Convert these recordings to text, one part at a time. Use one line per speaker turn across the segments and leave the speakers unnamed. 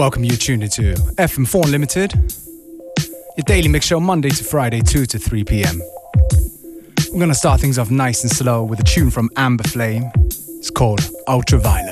Welcome you tuned into FM4 Unlimited, your daily mix show Monday to Friday, 2 to 3 p.m. We're gonna start things off nice and slow with a tune from Amber Flame. It's called Ultraviolet.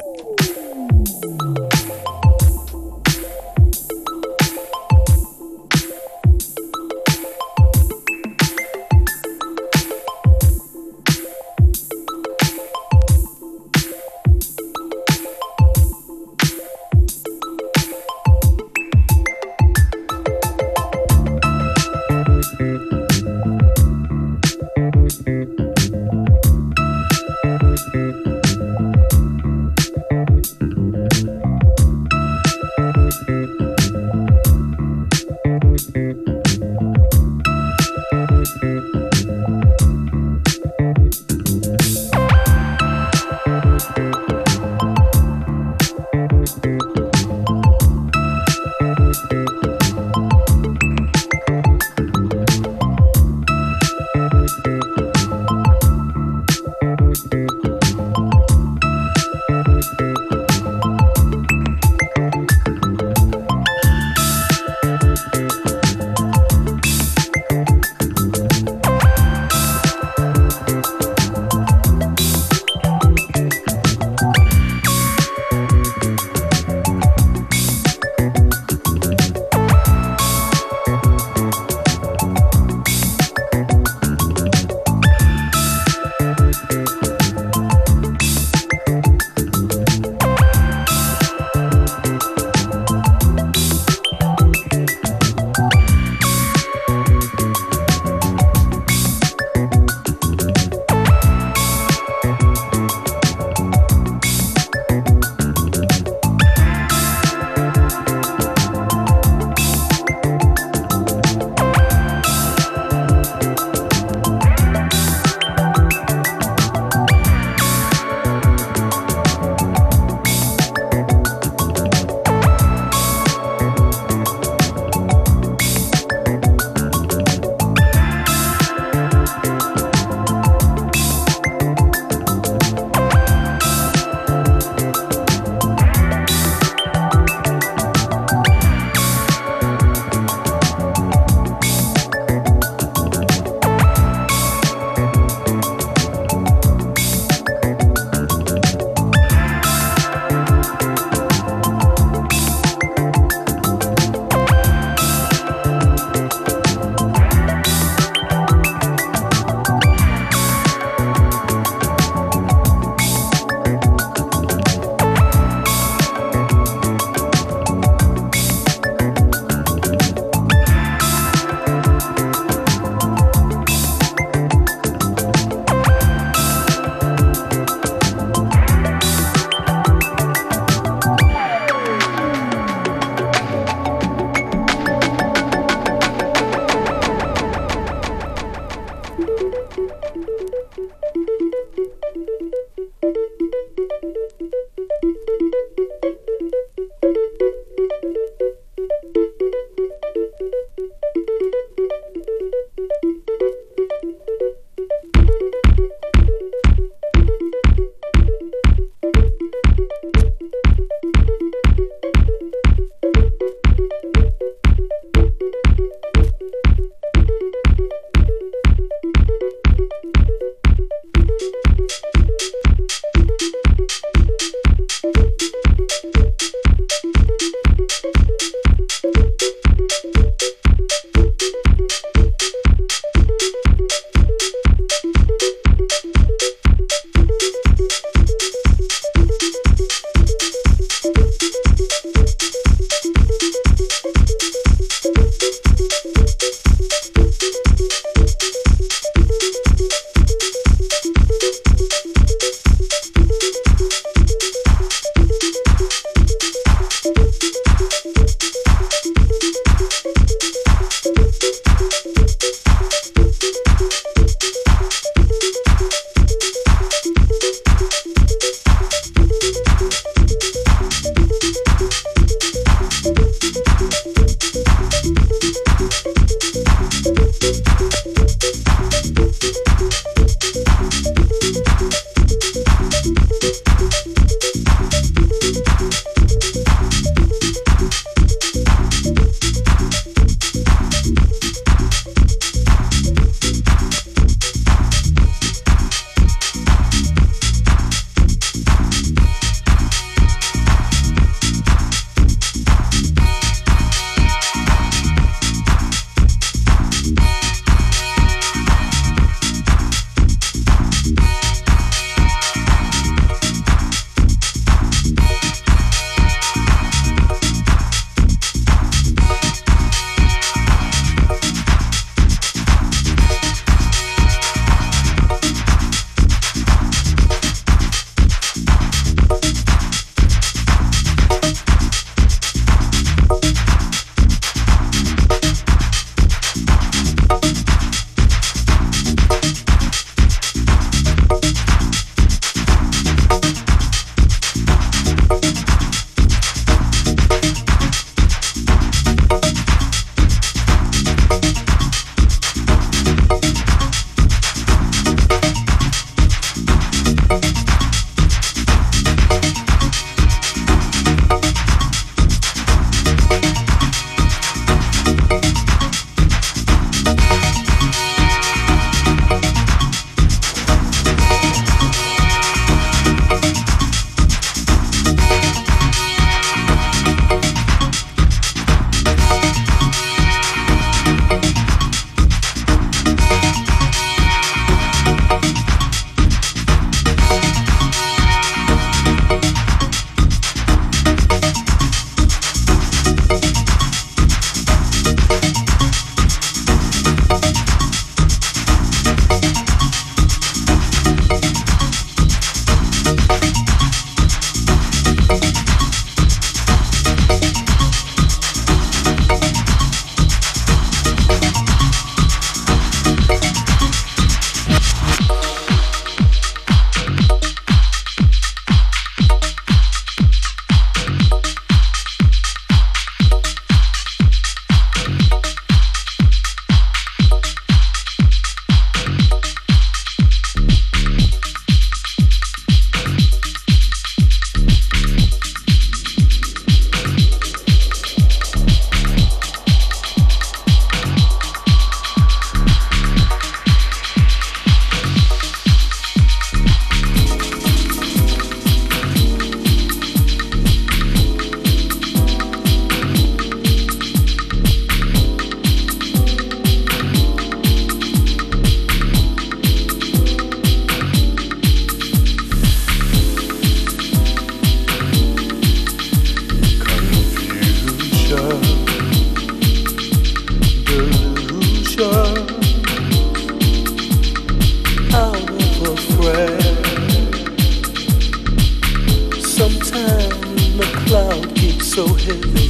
So heavy.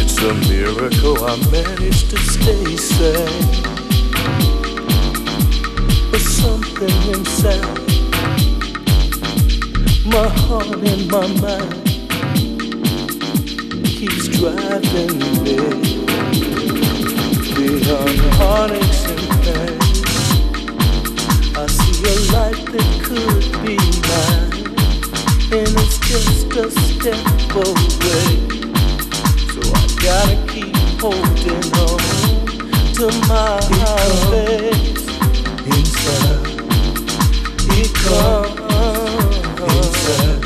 It's a miracle I managed to stay sane. But something inside my heart and my mind keeps driving me beyond heartaches and pain. I see a life that could be mine, and it's just a step away. So I gotta keep holding on to my faith inside. It comes inside.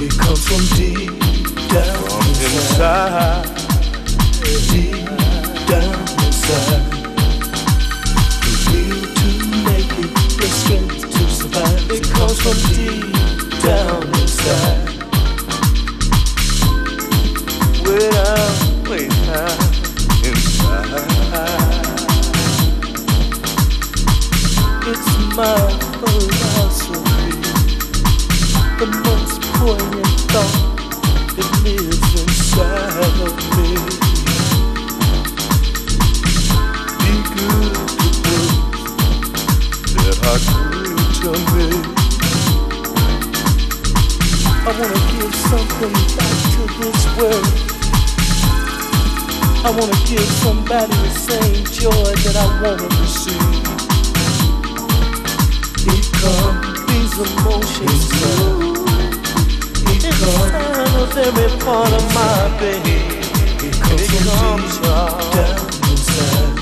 It comes from deep down inside, deep down inside. The will to make it, the strength to survive. It comes from deep my philosophy, the most poignant thought something back to this world. I wanna give somebody the same joy that I wanna receive. It comes, these emotions inside of every part of my being. It comes, it comes from down inside.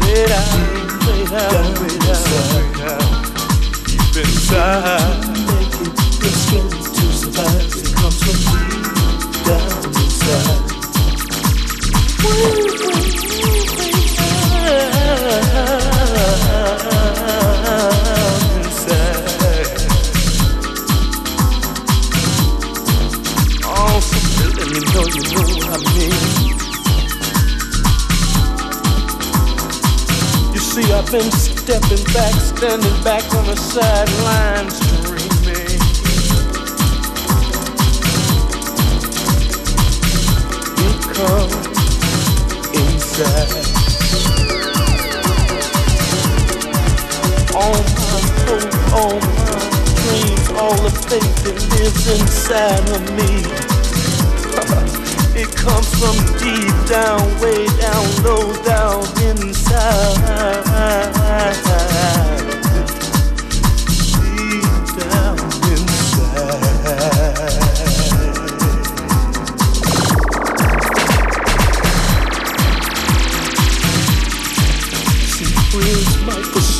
Way down, way down, way down. Deep inside. Make it strength to survive. Been stepping back, standing back on the sidelines, Inside. All my all my dreams, all the faith that lives inside of me. it comes from deep down, way down, low down inside.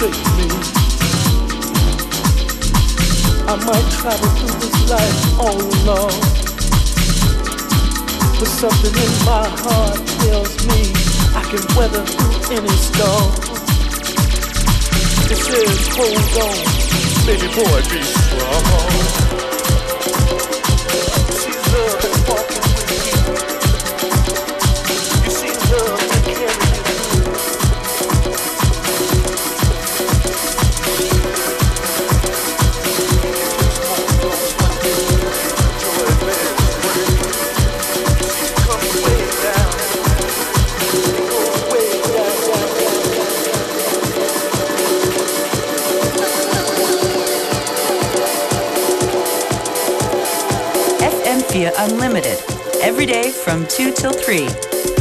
Forsake me. I might travel through this life all alone. But something in my heart tells me I can weather through any storm. It says, hold on, baby boy, be strong.
FM4 Unlimited. Every day from 2 till 3.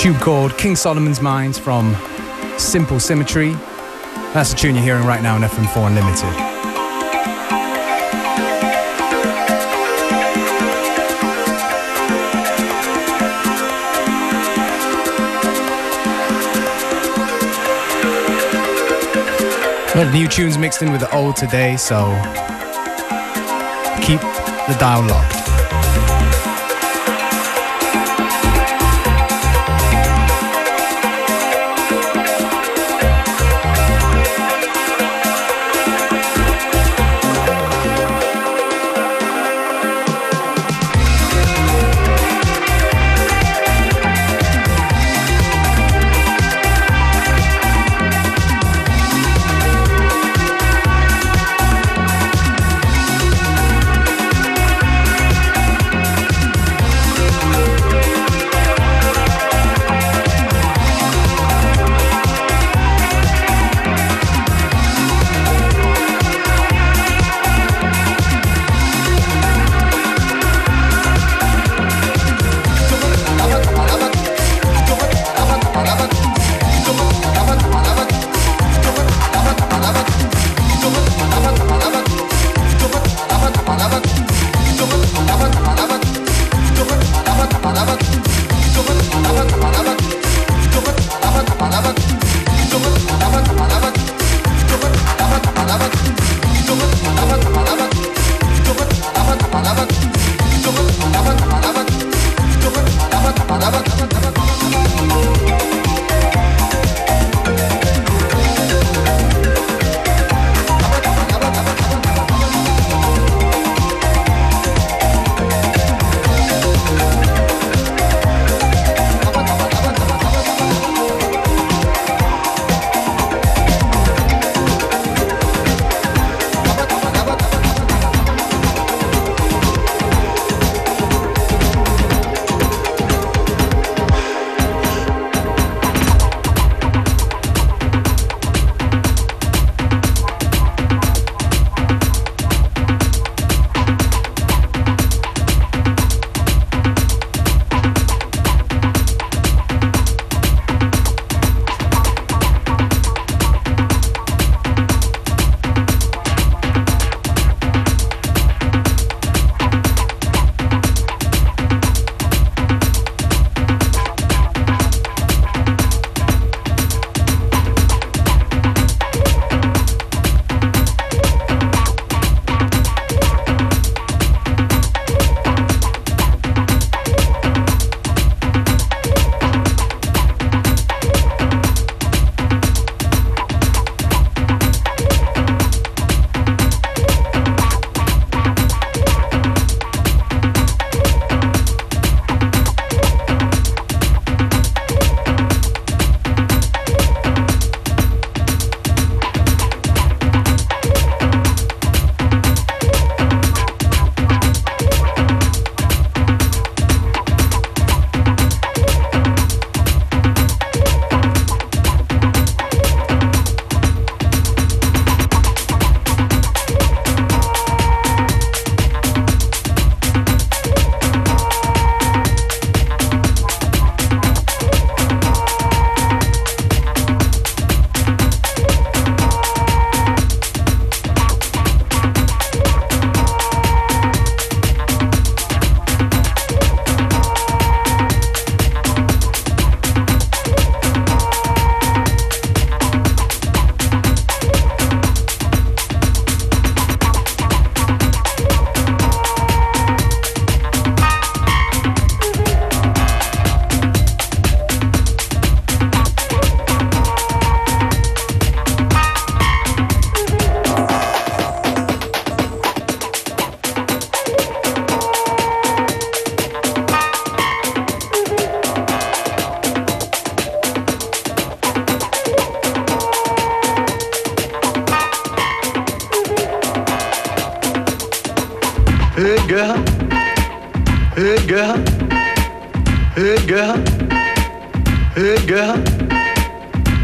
Tune called King Solomon's Mines from Simple Symmetry. That's the tune you're hearing right now on FM4 Unlimited. New tunes mixed in with the old today, so keep the dial locked.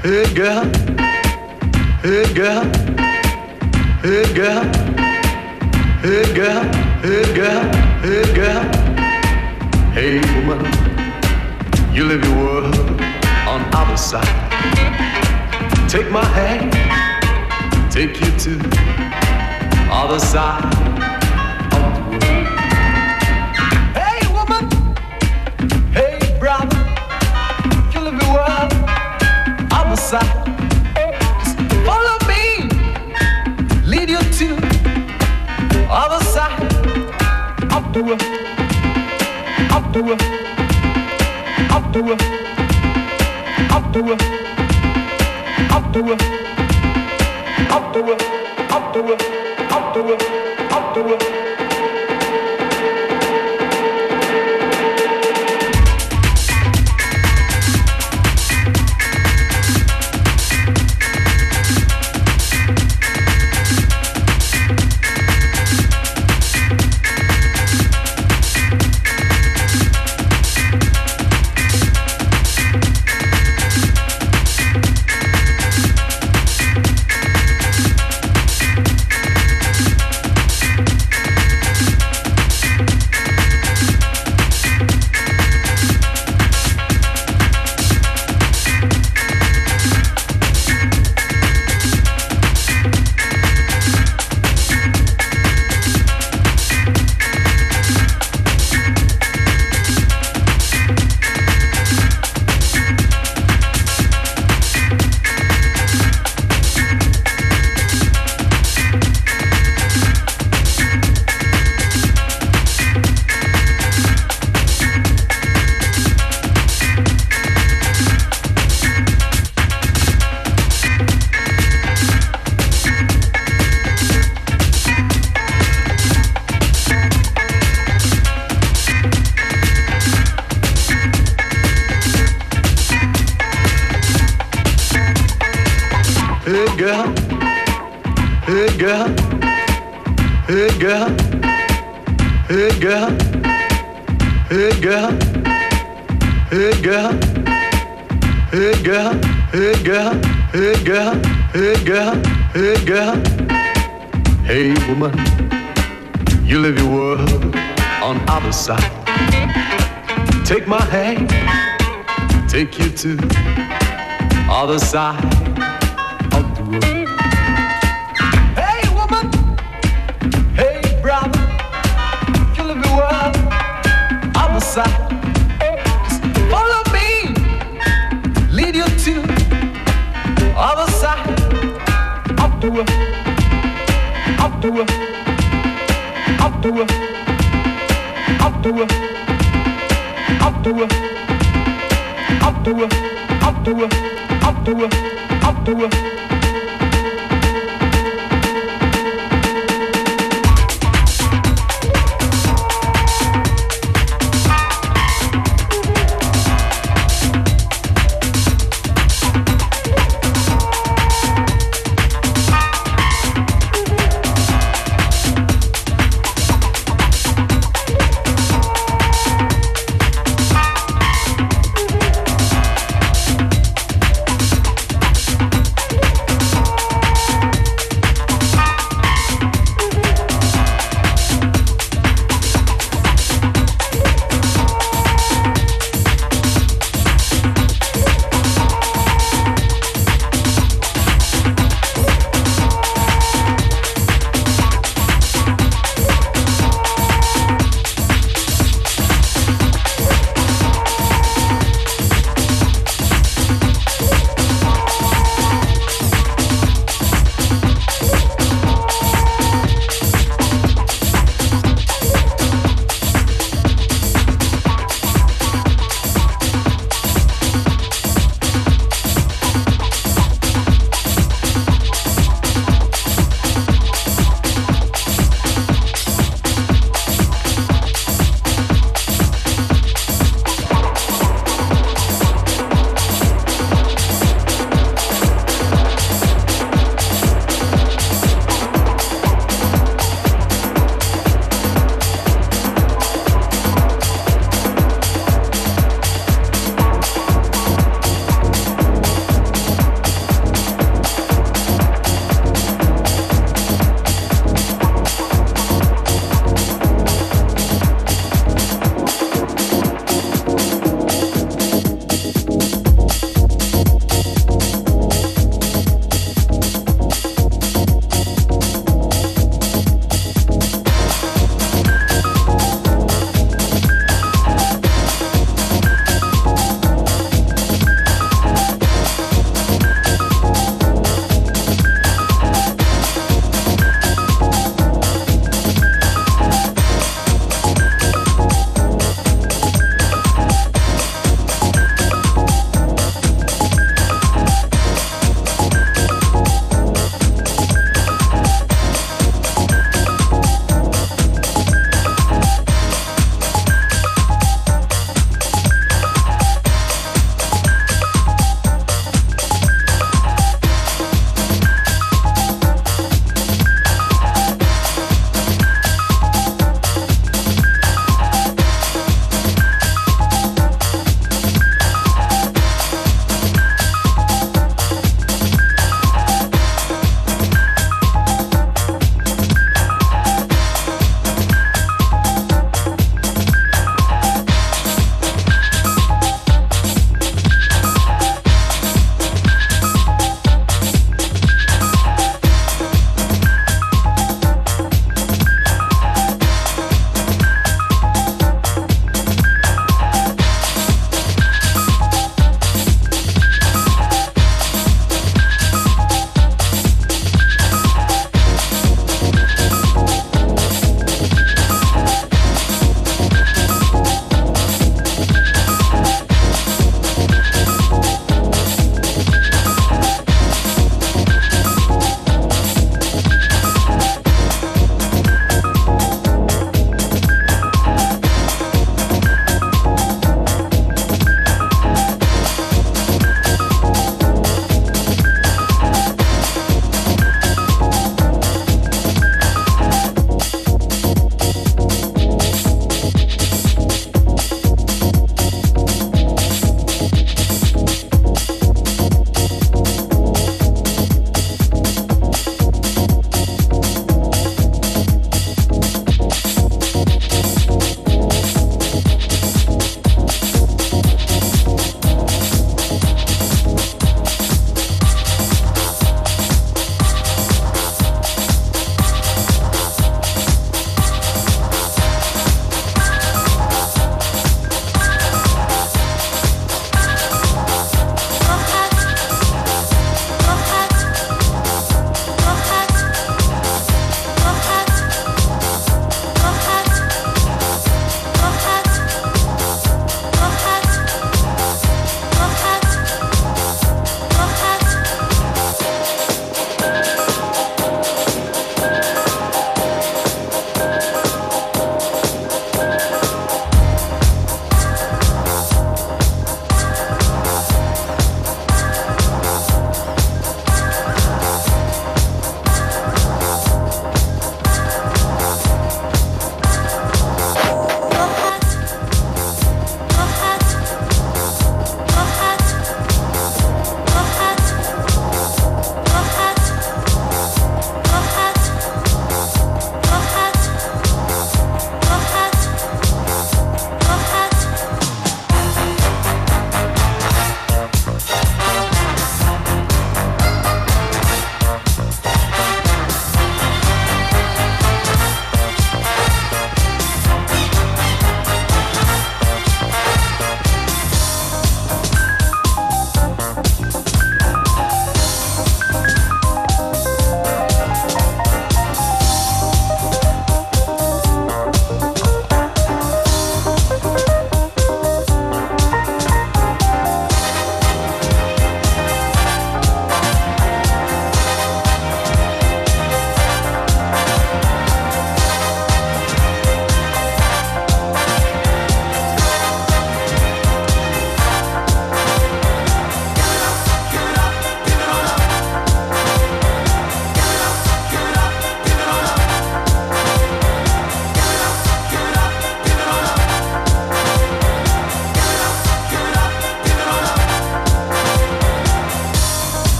Hey girl, hey girl, hey girl, hey girl, hey girl, hey girl. Hey woman, you live your world on other side. Take my hand, take you to other side. do to I'll do it. I'll do it. I'll do it. I'll do it. I'll do
it. I'll
do it. I'll it.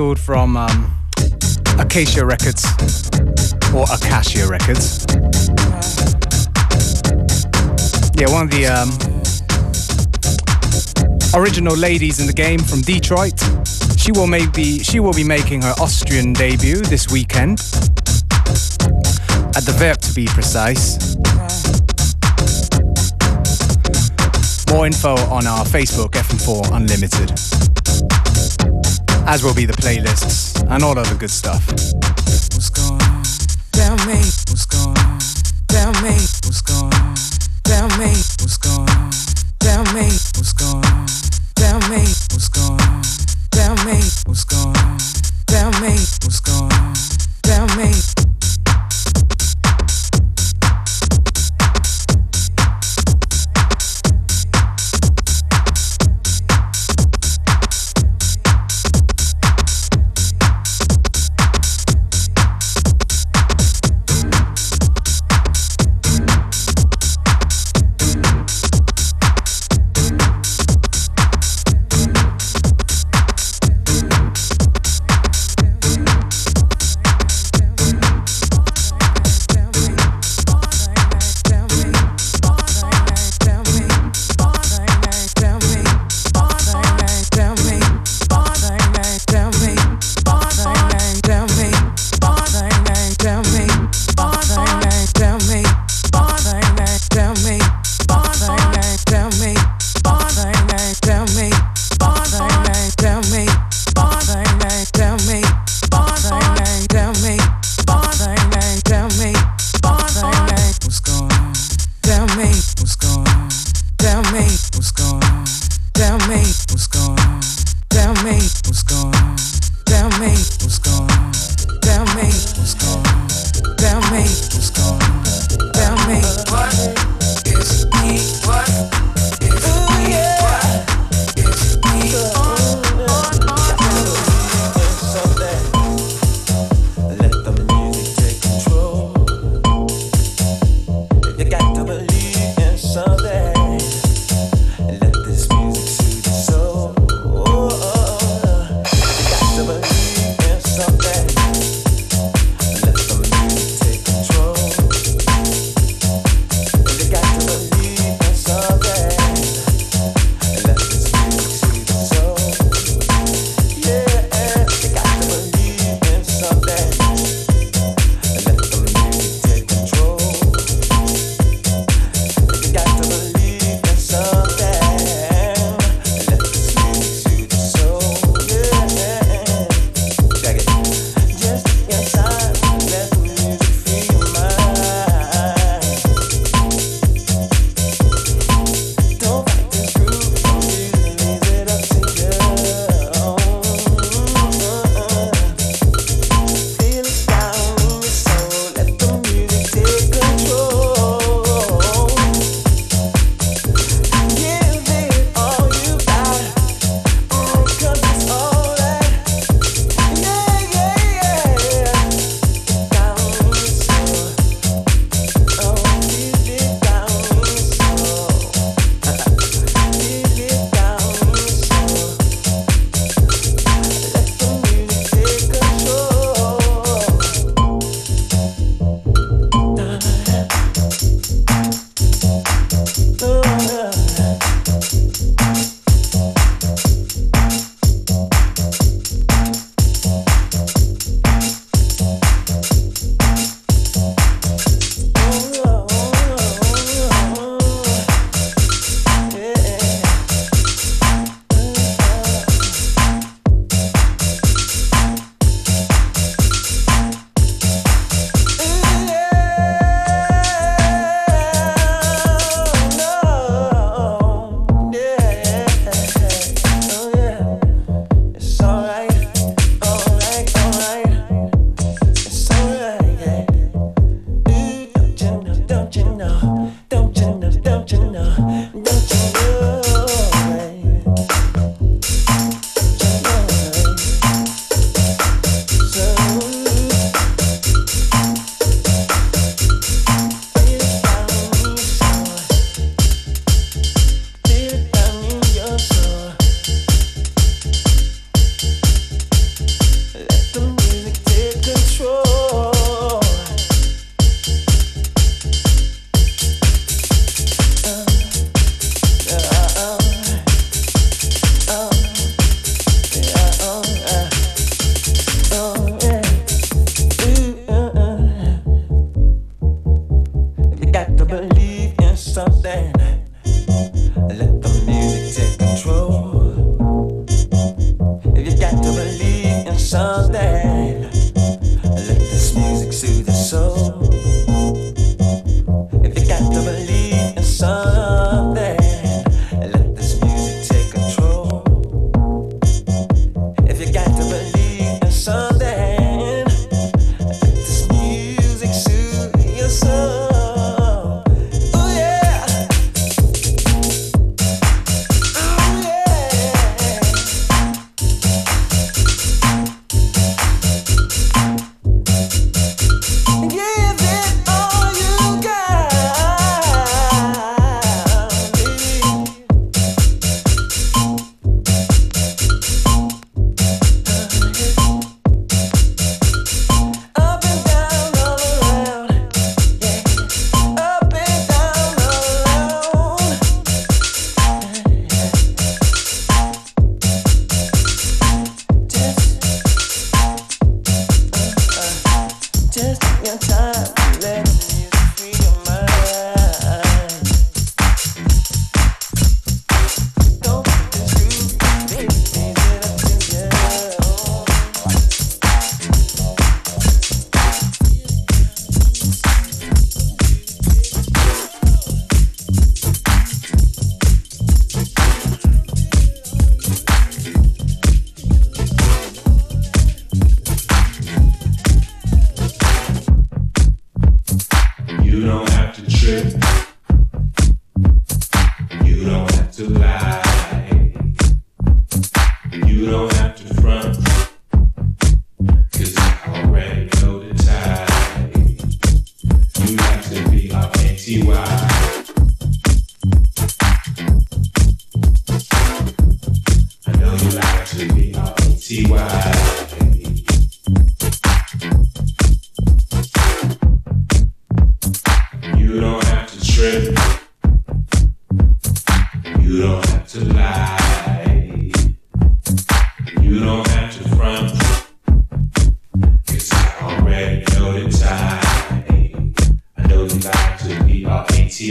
Untitled from um, Acacia Records or Acacia Records. Yeah, one of the um, original ladies in the game from Detroit. She will maybe she will be making her Austrian debut this weekend at the Verb to be precise. More info on our Facebook FM4 Unlimited. As will be the playlists and all other good stuff.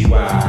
Wow.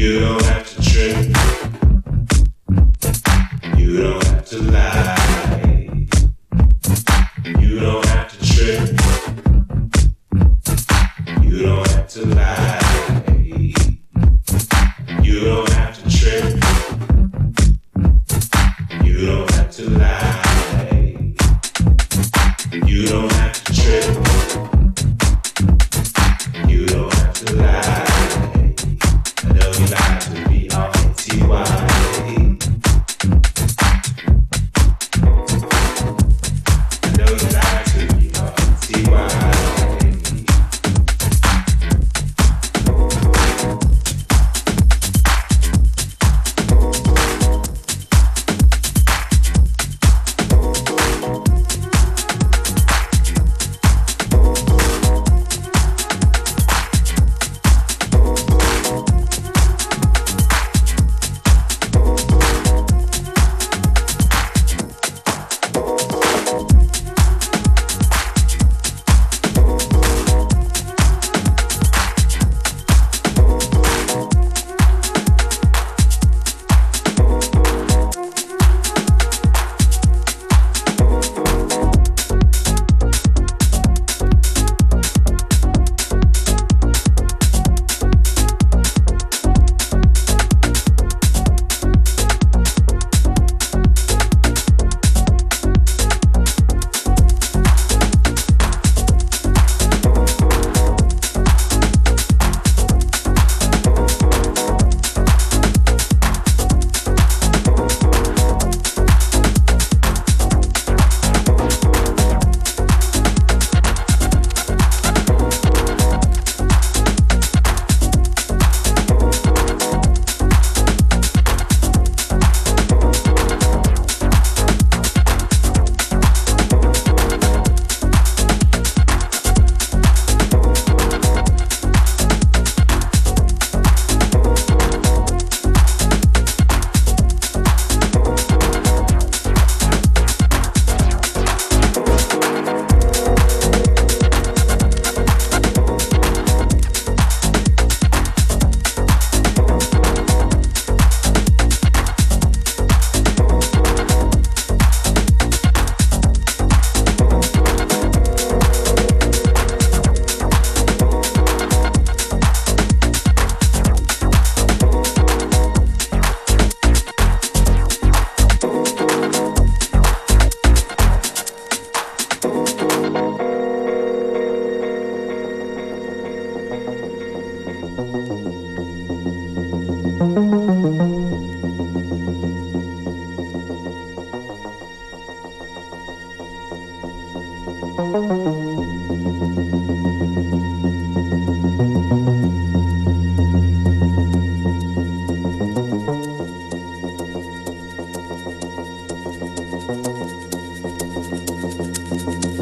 You don't